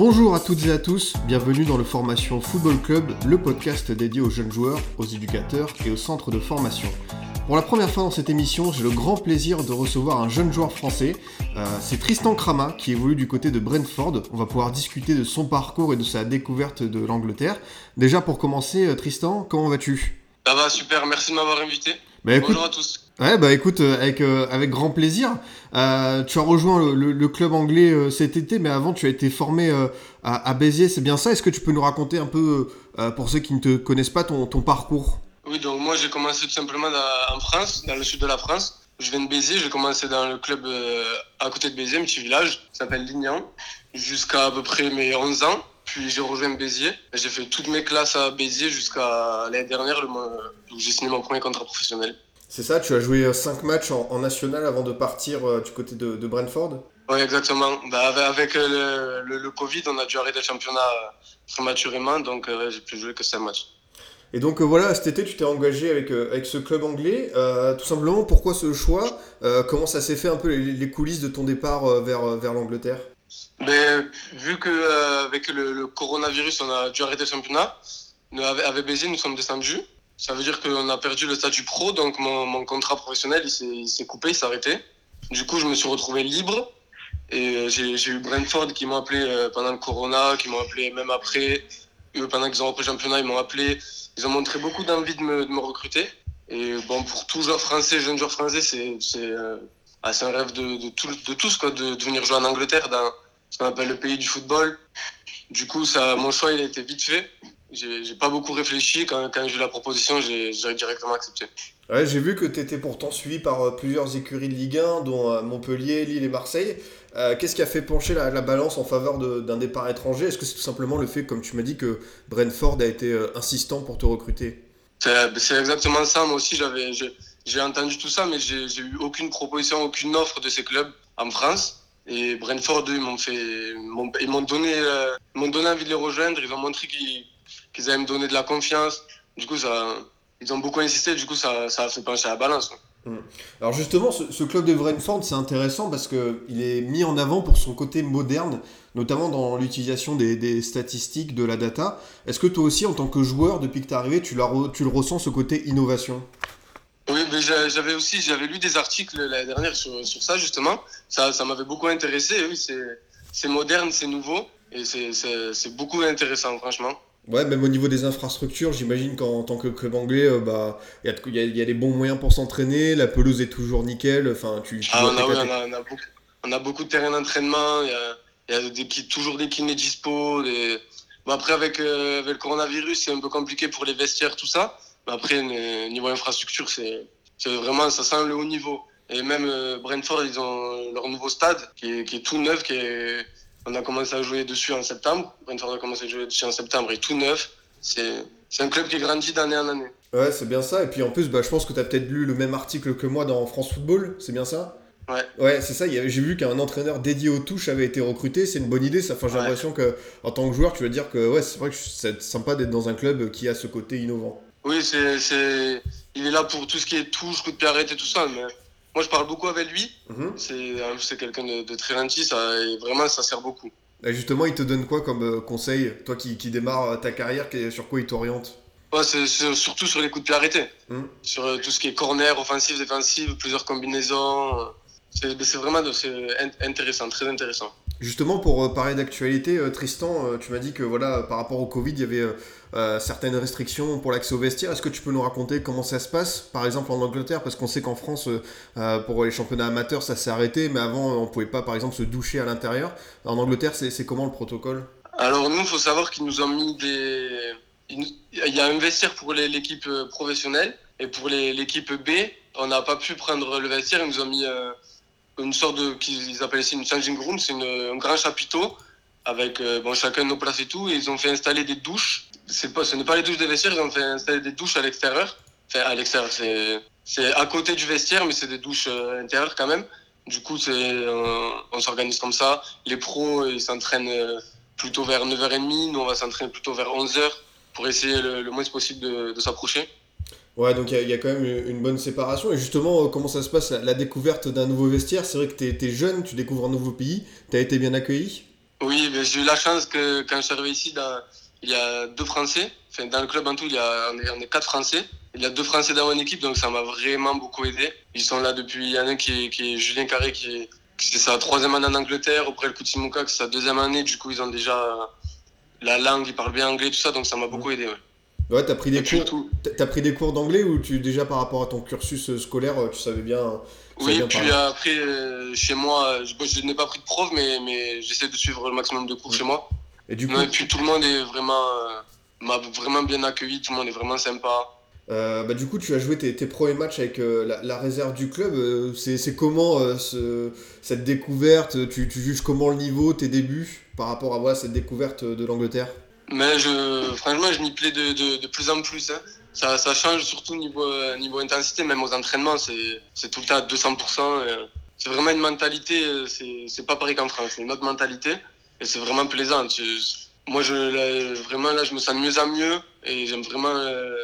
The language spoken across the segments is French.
Bonjour à toutes et à tous, bienvenue dans le Formation Football Club, le podcast dédié aux jeunes joueurs, aux éducateurs et aux centres de formation. Pour la première fois dans cette émission, j'ai le grand plaisir de recevoir un jeune joueur français. Euh, c'est Tristan Krama qui évolue du côté de Brentford. On va pouvoir discuter de son parcours et de sa découverte de l'Angleterre. Déjà pour commencer, euh, Tristan, comment vas-tu? Ça va, super, merci de m'avoir invité. Bah, écoute- Bonjour à tous. Ouais, bah écoute, euh, avec, euh, avec grand plaisir. Euh, tu as rejoint le, club anglais cet été, mais avant tu as été formé à, Béziers, c'est bien ça? Est-ce que tu peux nous raconter un peu, pour ceux qui ne te connaissent pas, ton, ton parcours? Oui, donc moi j'ai commencé tout simplement en France, dans le sud de la France. Je viens de Béziers, j'ai commencé dans le club à côté de Béziers, un petit village, qui s'appelle Lignan, jusqu'à à peu près mes 11 ans. Puis j'ai rejoint Béziers. J'ai fait toutes mes classes à Béziers jusqu'à l'année dernière, où j'ai signé mon premier contrat professionnel. C'est ça, tu as joué 5 matchs en, en national avant de partir euh, du côté de, de Brentford? Oui, exactement. Bah, avec euh, le, le- le Covid, on a dû arrêter le championnat euh, prématurément, donc euh, j'ai pu jouer que 5 matchs. Et donc euh, voilà, cet été tu t'es engagé avec, euh, avec ce club anglais. Euh, tout simplement, pourquoi ce choix? Euh, Comment ça s'est fait un peu les, les coulisses de ton départ euh, vers, euh, vers l'Angleterre? Mais vu que euh, avec le, le coronavirus, on a dû arrêter le championnat, avec Béziers, nous sommes descendus. Ça veut dire qu'on a perdu le statut pro, donc mon, contrat professionnel, s'est- coupé, il s'est arrêté. Du coup, je me suis retrouvé libre. Et euh, j'ai eu Brentford qui m'ont appelé euh, pendant le corona, qui m'ont appelé même après. Pendant qu'ils ont repris le championnat, ils m'ont appelé. Ils ont montré beaucoup d'envie de me, recruter. Et bon, pour tout joueur français, jeune joueur français, c'est euh, ah, un rêve de, tous, quoi, de, venir jouer en Angleterre, dans ce qu'on appelle le pays du football. Du coup, mon choix, il a été vite fait. J'ai pas beaucoup réfléchi. Quand, quand j'ai eu la proposition, j'ai directement accepté. Ouais, j'ai vu que tu étais pourtant suivi par euh, plusieurs écuries de Ligue 1, dont euh, Montpellier, Lille et Marseille. Euh, Qu'est-ce qui a fait pencher la, la balance en faveur d'un départ étranger? Est-ce que c'est tout simplement le fait, comme tu m'as dit, que Brentford a été insistant pour te recruter? C'est exactement ça. Moi aussi, j'ai entendu tout ça, mais j'ai eu aucune proposition, aucune offre de ces clubs en France. Et Brentford, eux, ils m'ont fait, m'ont- ils m'ont donné, euh, ils m'ont donné envie de les rejoindre. Ils ont montré qu'ils qu'ils allaient me donner de la confiance. Du coup, ça, ils ont beaucoup insisté. Du coup, ça, ça a fait pencher la balance. quoi. Alors justement, ce, ce club de Brentford, c'est intéressant parce qu'il est mis en avant pour son côté moderne, notamment dans l'utilisation des, des statistiques, de la data. Est-ce que toi aussi, en tant que joueur, depuis que tu es arrivé, tu, la re- tu le ressens, ce côté innovation? Oui, mais j'a- j'avais aussi, j'avais lu des articles l'année dernière sur, sur ça justement. Ça, ça m'avait beaucoup intéressé. Oui, c'est, moderne, c'est nouveau et c'est beaucoup intéressant, franchement. Ouais, même au niveau des infrastructures, j'imagine qu'en tant que club anglais, euh, bah, il y, a y a- y a les bons moyens pour s'entraîner, la pelouse est toujours nickel, enfin, tu, tu Ah, on, a, oui, on, a, on, a beaucoup, on a beaucoup de terrains d'entraînement. Il y a, y a des, toujours des kinés dispo. Des... Bon, après, avec, euh, avec le coronavirus, c'est un peu compliqué pour les vestiaires, tout ça. Mais après, niveau infrastructure, c'est, c'est vraiment, ça sent le haut niveau. Et même euh, Brentford, ils ont leur nouveau stade qui est, qui est tout neuf, qui est, on a commencé à jouer dessus en septembre. Brentford a commencé à jouer dessus en septembre et tout neuf. C'est, un club qui grandit d'année en année. Ouais, c'est bien ça. Et puis en plus, bah, je pense que tu as peut-être lu le même article que moi dans France Football, c'est bien ça Ouais. Ouais, c'est ça. il J'ai vu qu'un entraîneur dédié aux touches avait été recruté. C'est une bonne idée. Ça, enfin, j'ai Ouais. l'impression que en tant que joueur, tu vas dire que ouais, c'est vrai que c'est sympa d'être dans un club qui a ce côté innovant. Oui, c'est, c'est, il est là pour tout ce qui est touche, coup de pied arrêté, tout ça. Mais moi, je parle beaucoup avec lui. Mhm. C'est, c'est quelqu'un de, de très gentil, ça, et vraiment, ça sert beaucoup. Et justement, il te donne quoi comme euh, conseil, toi qui, qui démarre euh, ta carrière, sur quoi il t'oriente? Ouais, c'est, surtout sur les coups de pied arrêtés. Mhm. Sur euh, tout ce qui est corner, offensif, défensif, plusieurs combinaisons. C'est, vraiment intéressant, très intéressant. Justement, pour euh, parler d'actualité, euh, Tristan, euh, tu m'as dit que voilà, par rapport au Covid, il y avait certaines restrictions pour l'accès au vestiaire. Est-ce que tu peux nous raconter comment ça se passe, par exemple en Angleterre? Parce qu'on sait qu'en France, pour les championnats amateurs, ça s'est arrêté, mais avant, on pouvait pas, par exemple, se doucher à l'intérieur. En Angleterre, c'est comment le protocole? Alors, nous, il faut savoir qu'ils nous ont mis des. Il y a un vestiaire pour l'équipe professionnelle et pour l'équipe B, on n'a pas pu prendre le vestiaire. Ils nous ont mis une sorte de. qu'ils appellent ici une changing room, c'est un grand chapiteau avec euh, bon, chacun nos places et tout. Et ils ont fait installer des douches. Pas, ce n'est pas les douches des vestiaires, ils ont fait installer des douches à l'extérieur Enfin, à l'extérieur, c'est à côté du vestiaire, mais c'est des douches euh, intérieures quand même. Du coup, on s'organise comme ça. Les pros, ils s'entraînent euh, plutôt vers 9h30. Nous, on va s'entraîner plutôt vers 11h pour essayer le, moins possible de s'approcher. Ouais, donc il y a- il y, a quand même une bonne séparation. Et justement, euh, comment ça se passe, la, la découverte d'un nouveau vestiaire? C'est vrai que t'es es jeune, tu découvres un nouveau pays, t'as été bien accueilli? Oui, mais j'ai eu la chance que quand je suis arrivé ici, dans- il y a deux Français. Enfin, dans le club en tout, il y a, on, est, on est quatre Français. Il y a deux Français dans mon équipe, donc ça m'a vraiment beaucoup aidé. Ils sont là depuis. Il y en a un qui est, qui est Julien Carré, qui est qui c'est sa troisième année en Angleterre. Après le Kutimuka, c'est sa deuxième année. Du coup, ils ont déjà la langue, ils parlent bien anglais, tout ça, donc ça m'a beaucoup aidé. Ouais. Ouais, t'as pris des cours. tout- T'as- T'as pris des cours d'anglais ou tu déjà par rapport à ton cursus euh, scolaire, euh, tu savais bien. tu savais Oui, bien puis après, euh, chez moi, je, bon, je n'ai pas pris de prof, mais, mais j'essaie de suivre le maximum de cours chez moi. Et du coup, Non, et puis tout le monde est vraiment, euh, m'a vraiment bien accueilli, tout le monde est vraiment sympa. euh, bah, du coup, tu as joué tes, tes premiers matchs avec euh, la, la réserve du club. euh, c'est comment ce- cette découverte? Tu, tu juges comment le niveau, tes débuts par rapport à voilà, cette découverte de l'Angleterre? Mais je, franchement, je m'y plais de, de, de plus en plus. hein. Ça, ça change surtout niveau, euh, niveau intensité, même aux entraînements, c'est tout le temps à 200%. euh. C'est vraiment une mentalité, euh, c'est pas pareil qu'en France, c'est une autre mentalité. Et c'est vraiment plaisant. Moi, je, là, vraiment, là, je me sens mieux en mieux et j'aime vraiment euh,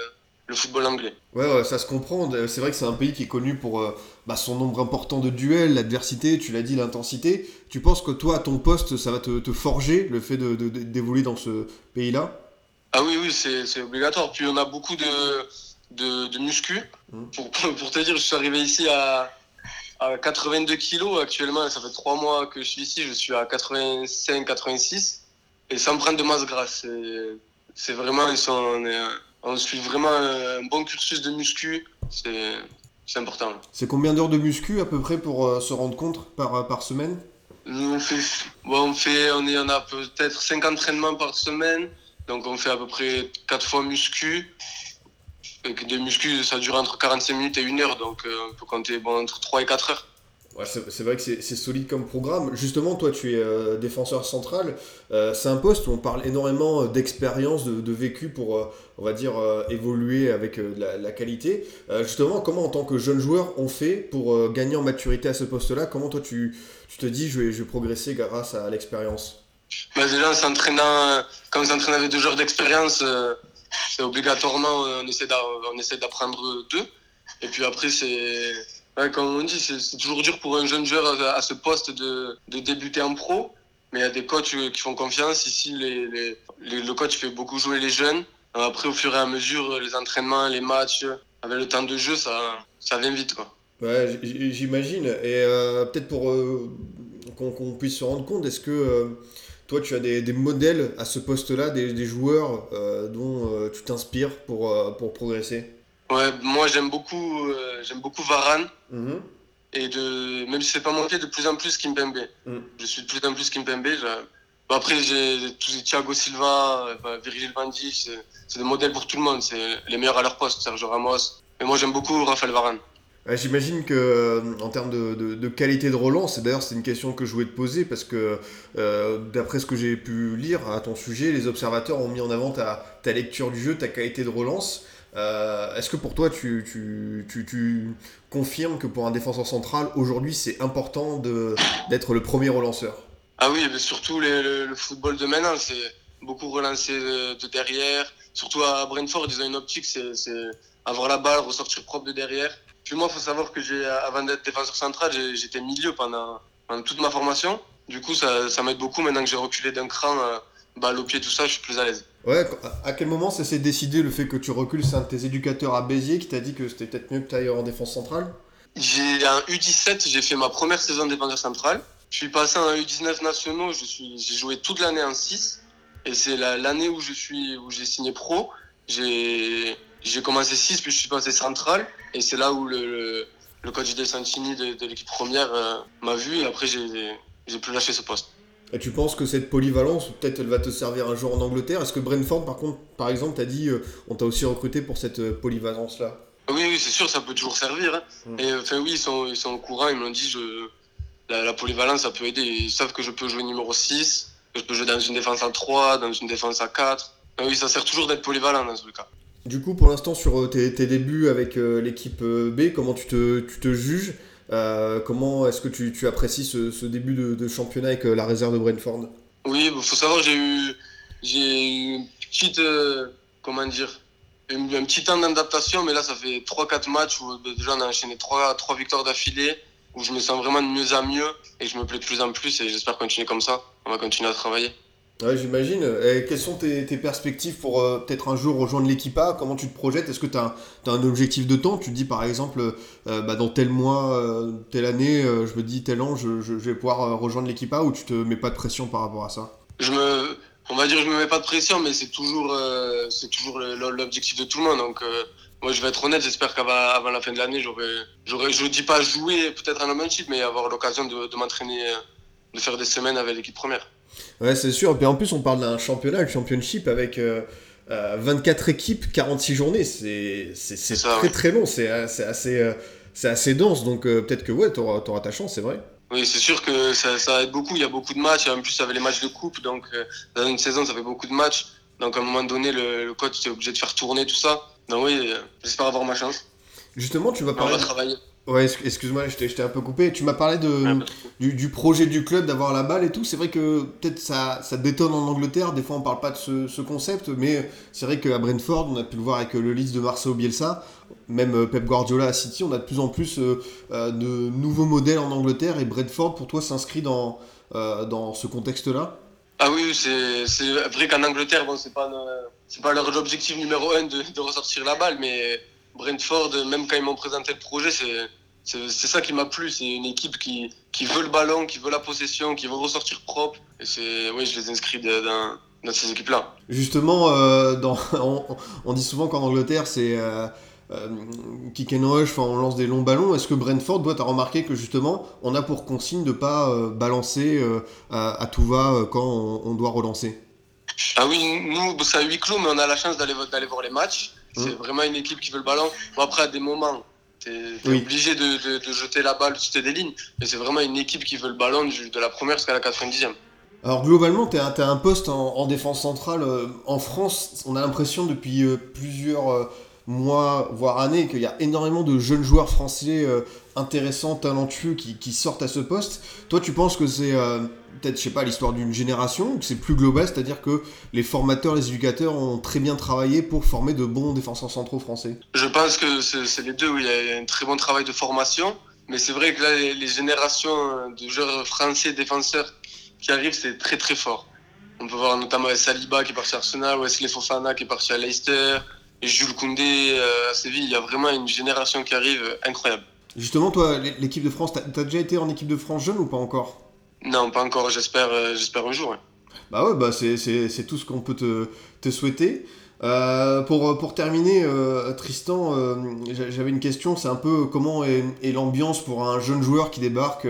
le football anglais. Ouais, ouais, ça se comprend. C'est vrai que c'est un pays qui est connu pour euh, bah, son nombre important de duels, l'adversité, tu l'as dit, l'intensité. Tu penses que toi, à ton poste, ça va te, te forger le fait d'évoluer de, d'évoluer dans ce pays-là? Ah oui, oui, c'est obligatoire. Puis on a beaucoup de, de, de muscu. Mhm. Pour, pour te dire, je suis arrivé ici à, à 82 kilos. Actuellement, ça fait trois mois que je suis ici. Je suis à 85, 86. Et sans prendre de masse grasse. C'est- C'est vraiment, ils sont, on, est- on suit vraiment un bon cursus de muscu. C'est important. C'est combien d'heures de muscu à peu près pour euh, se rendre compte par, euh, par semaine? Nous, on fait, bon, on fait, on est, on a peut-être 5 entraînements par semaine. Donc, on fait à peu près 4 fois muscu. Et que des muscu, ça dure entre 45 minutes et 1 heure. Donc, euh, on peut compter bon, entre 3 et 4 heures. C'est vrai que c'est solide comme programme. Justement, toi, tu es euh, défenseur central. Euh, c'est un poste où on parle énormément euh, d'expérience, de, vécu pour, on va dire, évoluer avec la, qualité. Justement, comment, en tant que jeune joueur, on fait pour gagner en maturité à ce poste-là? Comment toi, tu, te dis, je vais, je vais progresser grâce à l'expérience? Bah, déjà, en s'entraînant, quand on s'entraîne avec deux joueurs d'expérience, c'est obligatoirement, on essaie d'apprendre d'eux. Et puis après, c'est, comme on dit, c'est toujours dur pour un jeune joueur à, ce poste de, de débuter en pro. Mais il y a des coachs euh, qui font confiance. Ici, le coach fait beaucoup jouer les jeunes. Après, au fur et à mesure, les entraînements, les matchs, avec le temps de jeu, ça, ça vient vite. Quoi. Ouais, j'imagine. Et euh, peut-être pour euh, qu'on puisse se rendre compte, est-ce que toi tu as des, des modèles à ce poste-là, des, des joueurs dont tu t'inspires pour, pour progresser? Ouais, moi, j'aime beaucoup, euh, j'aime beaucoup Varane. Mhm. et de même si c'est pas mon pied de plus en plus Kimpembe Mm. je suis de plus en plus Kimpembe je- après j'ai Thiago Silva bah, Virgil van Dijk c'est des modèles pour tout le monde c'est les meilleurs à leur poste Sergio Ramos et moi j'aime beaucoup Raphaël Varane Ouais, J'imagine que euh, en termes de, de- de qualité de relance, et d'ailleurs c'est une question que je voulais te poser parce que euh, d'après ce que j'ai pu lire à ton sujet, les observateurs ont mis en avant ta, ta lecture du jeu, ta qualité de relance. Euh, Est-ce que pour toi tu, tu, tu, confirmes que pour un défenseur central, aujourd'hui c'est important d'être le premier relanceur? Ah oui mais surtout le, football de maintenant c'est beaucoup relancé de, de derrière. Surtout à Brentford ils ont une optique c'est avoir la balle ressortir propre de derrière. Puis moi faut savoir que avant d'être défenseur central j'étais milieu pendant, pendant toute ma formation. Du coup ça, ça m'aide beaucoup maintenant que j'ai reculé d'un cran euh, balle au pied tout ça je suis plus à l'aise Ouais, à quel moment ça s'est décidé le fait que tu recules C'est un de tes éducateurs à Béziers qui t'a dit que c'était peut-être mieux que tu ailles en défense centrale? J'ai un U17, j'ai fait ma première saison de défenseur central. Je suis passé en U19 nationaux, je suis, j'ai joué toute l'année en 6. Et c'est la- l'année où je suis, où j'ai signé pro. J'ai, j'ai commencé 6, puis je suis passé central. Et c'est là où le, le, le coach De Santini de, de l'équipe première euh, m'a vu. Et après, j'ai, j'ai plus lâché ce poste. Et tu penses que cette polyvalence, peut-être elle va te servir un jour en Angleterre? Est-ce que Brentford, par contre, par exemple, t'a dit euh, on t'a aussi recruté pour cette euh, polyvalence-là Oui, oui, c'est sûr, ça peut toujours servir. hein. Mm. Et enfin, oui, ils sont, ils sont au courant, ils m'ont dit je, la, la polyvalence, ça peut aider. Ils savent que je peux jouer numéro 6, que je peux jouer dans une défense à 3, dans une défense à 4. Ah oui, ça sert toujours d'être polyvalent dans ce cas. Du coup, pour l'instant, sur tes, tes, débuts avec l'équipe B, comment tu te, tu te juges? Comment est-ce que tu, apprécies ce, début de, championnat avec la réserve de Brentford? Oui, il bah, faut savoir, j'ai eu, j'ai une petite, comment dire, un, petit temps d'adaptation, mais là, ça fait 3-4 matchs où déjà on a enchaîné 3, 3 victoires d'affilée, où je me sens vraiment de mieux en mieux et je me plais de plus en plus et j'espère continuer comme ça. On va continuer à travailler. Ouais, j'imagine. Quelles sont tes, perspectives pour euh, peut-être un jour rejoindre l'équipe A? Comment tu te projettes? Est-ce que tu as, un objectif de temps? Tu te dis par exemple, euh, bah, dans tel mois, euh, telle année, je me dis tel an, je, vais pouvoir rejoindre l'équipe A ou tu te mets pas de pression par rapport à ça? Je me, On va dire je me mets pas de pression, mais c'est toujours, l'objectif de tout le monde. Donc moi, je vais être honnête, j'espère qu'avant avant la fin de l'année, j'aurai, je ne dis pas jouer peut-être un championship, mais avoir l'occasion de m'entraîner, de faire des semaines avec l'équipe première. Ouais, c'est sûr. Et puis en plus, on parle d'un championnat, le championship, avec euh, euh, 24 équipes, 46 journées. C'est, ça, très très long, c'est, assez, euh, assez dense. Donc euh, peut-être que ouais, tu auras, ta chance, c'est vrai. Oui, c'est sûr que ça, ça aide beaucoup. Il y a beaucoup de matchs. En plus, y avait les matchs de coupe. Donc dans une saison, ça fait beaucoup de matchs. Donc à un moment donné, le, le coach est obligé de faire tourner tout ça. Donc oui, j'espère avoir ma chance. Justement, tu vas parler. On va travailler. Ouais, excuse-moi, je t'ai un peu coupé. Tu m'as parlé de, ouais, du, du, projet du club d'avoir la balle et tout. C'est vrai que peut-être ça, ça détonne en Angleterre. Des fois, on parle pas de ce, ce concept, mais c'est vrai qu'à Brentford, on a pu le voir avec le Leeds de Marcelo Bielsa, même Pep Guardiola à City, on a de plus en plus euh, de nouveaux modèles en Angleterre. Et Brentford, pour toi, s'inscrit dans, euh, dans ce contexte-là? Ah oui, c'est vrai qu'en Angleterre, bon, c'est pas, pas leur objectif numéro un de, de ressortir la balle, mais Brentford, même quand ils m'ont présenté le projet, c'est ça qui m'a plu. C'est une équipe qui, veut le ballon, qui veut la possession, qui veut ressortir propre. Et c'est, oui, je les inscris dans, ces équipes-là. Justement, euh, on, dit souvent qu'en Angleterre, c'est euh, euh, kick and rush, on lance des longs ballons. Est-ce que Brentford doit remarqué que justement, on a pour consigne de ne pas euh, balancer euh, à, tout va quand on, doit relancer? Ah oui, nous, c'est à huis clos, mais on a la chance d'aller voir les matchs. C'est mmh. vraiment une équipe qui veut le ballon. Bon, après, à des moments, tu es, oui. obligé de, de, de, jeter la balle, de jeter des lignes. Mais c'est vraiment une équipe qui veut le ballon de la première jusqu'à la 90e. Alors globalement, tu as, as, un poste en, en défense centrale. Euh, en France, on a l'impression depuis euh, plusieurs euh, mois, voire années, qu'il y a énormément de jeunes joueurs français intéressants, talentueux qui, sortent à ce poste. Toi, tu penses que c'est peut-être, je sais pas, l'histoire d'une génération, ou que c'est plus global, c'est-à-dire que les formateurs, les éducateurs ont très bien travaillé pour former de bons défenseurs centraux français? Je pense que c'est les deux, oui. Il y a un très bon travail de formation, mais c'est vrai que là, les, les générations de joueurs français défenseurs qui arrivent, c'est très très fort. On peut voir notamment Saliba qui est parti à Arsenal, Wesley Fofana qui est parti à Leicester, et Jules Koundé euh, à Séville. Il y a vraiment une génération qui arrive incroyable. Justement, toi, l'équipe de France, t'as as déjà été en équipe de France jeune ou pas encore? Non, pas encore. J'espère, euh, j'espère un jour. Ouais. Bah ouais, bah c'est tout ce qu'on peut te, te souhaiter. Euh, pour, pour terminer, euh, Tristan, euh, j'avais une question, c'est un peu comment est, est l'ambiance pour un jeune joueur qui débarque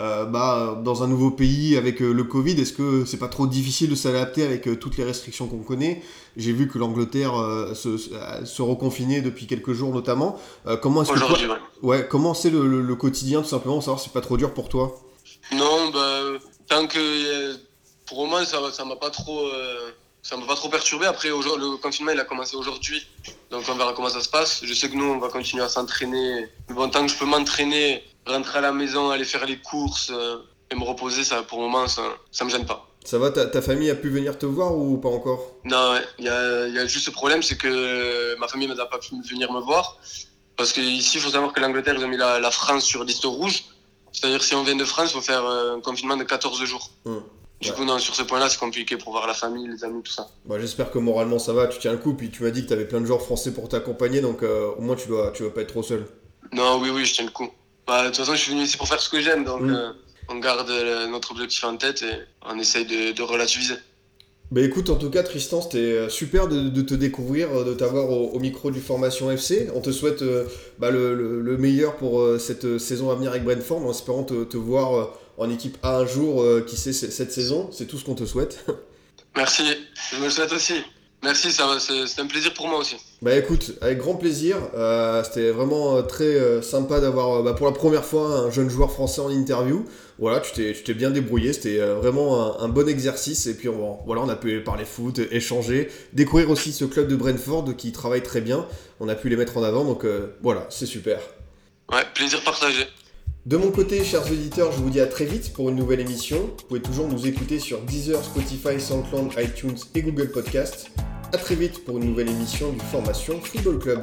euh, bah, dans un nouveau pays avec euh, le Covid, est-ce que c'est pas trop difficile de s'adapter avec euh, toutes les restrictions qu'on connaît? J'ai vu que l'Angleterre se, se reconfinait depuis quelques jours notamment. comment est-ce que toi... ouais. ouais. comment c'est le, le, le, quotidien tout simplement, savoir si c'est pas trop dur pour toi? Non, bah, tant que pour moi ça ça m'a pas trop ça m'a pas trop perturbé. Après, le confinement, il a commencé aujourd'hui. Donc, on verra comment ça se passe. Je sais que nous, on va continuer à s'entraîner. Bon, tant que je peux m'entraîner, rentrer à la maison, aller faire les courses euh, et me reposer, ça, pour le moment, ça, ça me gêne pas. Ça va, ta, ta, famille a pu venir te voir ou pas encore? Non, il y, a, y a juste ce problème, c'est que ma famille n'a pas pu venir me voir. Parce qu'ici, il faut savoir que l'Angleterre, ils ont mis la, la France sur liste rouge. C'est-à-dire, si on vient de France, il faut faire un confinement de 14 jours. Hum. Du ouais. coup, non, sur ce point-là, c'est compliqué pour voir la famille, les amis, tout ça. Bah, J'espère que moralement ça va, tu tiens le coup. Puis tu m'as dit que tu avais plein de joueurs français pour t'accompagner, donc euh, au moins tu dois, tu dois pas être trop seul. Non, oui, oui, je tiens le coup. Bah, de toute façon, je suis venu ici pour faire ce que j'aime, donc mmh. euh, on garde euh, notre objectif en tête et on essaye de, de relativiser. Bah écoute, en tout cas, Tristan, c'était super de, de, te découvrir, de t'avoir au, au, micro du Formation FC. On te souhaite euh, bah, le, le, le, meilleur pour euh, cette saison à venir avec Brentford, en espérant te, te voir euh, en équipe A un jour, qui sait, cette saison. C'est tout ce qu'on te souhaite. Merci, je me le souhaite aussi. Merci, c'est un plaisir pour moi aussi. Bah écoute, avec grand plaisir. Euh, C'était vraiment euh, très euh, sympa d'avoir bah, pour la première fois un jeune joueur français en interview. Voilà, tu t'es bien débrouillé. C'était vraiment un, un bon exercice. Et puis on, voilà, on a pu parler foot, échanger, découvrir aussi ce club de Brentford qui travaille très bien. On a pu les mettre en avant. Donc euh, voilà, c'est super. Ouais, plaisir partagé. De mon côté, chers auditeurs, je vous dis à très vite pour une nouvelle émission. Vous pouvez toujours nous écouter sur Deezer, Spotify, SoundCloud, iTunes et Google Podcast. À très vite pour une nouvelle émission du Formation Football Club.